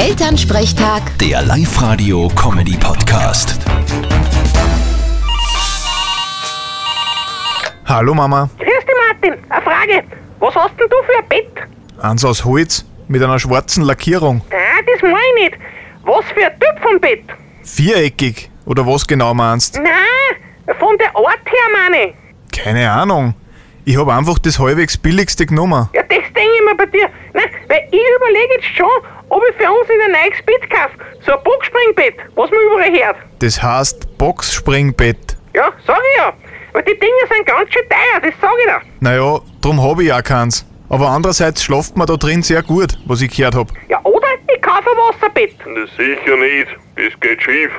Elternsprechtag, Der Live-Radio-Comedy-Podcast. Hallo Mama, Grüß dich, Martin. Eine Frage. Was hast denn du für ein Bett? eins aus Holz mit einer schwarzen Lackierung. Nein, das meine ich nicht. Was für ein Typ von Bett? Viereckig oder was genau meinst? Nein, von der Art her meine ich. Keine Ahnung. Ich hab einfach das halbwegs billigste genommen. Ja, das denke ich mir bei dir. Nein, weil ich überlege jetzt schon, ob ich für uns in ein neues Bett kaufe. So ein Boxspringbett, was man überall hört. Das heißt Boxspringbett. Ja, sag ich ja. Weil die Dinge sind ganz schön teuer, das sag ich dir. Naja, drum hab ich auch keins. Aber andererseits schlaft man da drin sehr gut, was ich gehört hab. Ja, oder ich kaufe ein Wasserbett. Na sicher nicht, das geht schief.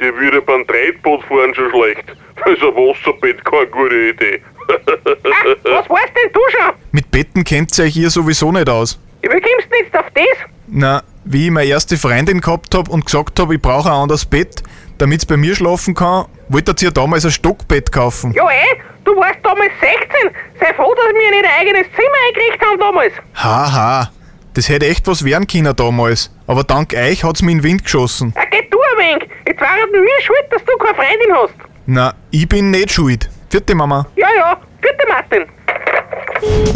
Dir würde beim Treibboot fahren schon schlecht. Da ist ein Wasserbett keine gute Idee. Ah, was weißt denn du schon? Mit Betten kennt ihr euch hier sowieso nicht aus. Ja, Wie kommst du jetzt auf das? Na, wie ich meine erste Freundin gehabt hab und gesagt hab, ich brauche ein anderes Bett, damit's bei mir schlafen kann, wolltet ihr damals ein Stockbett kaufen. Ja, eh, du warst damals 16. Sei froh, dass wir nicht ein eigenes Zimmer eingerichtet haben damals. Haha, das hätte echt was werden können damals. Aber dank euch hat's mir in den Wind geschossen. Ja, geh du ein wenig. Jetzt war es mir schuld, dass du keine Freundin hast. Na, ich bin nicht schuld. Vierte Mama. Ja, ja, bitte Martin.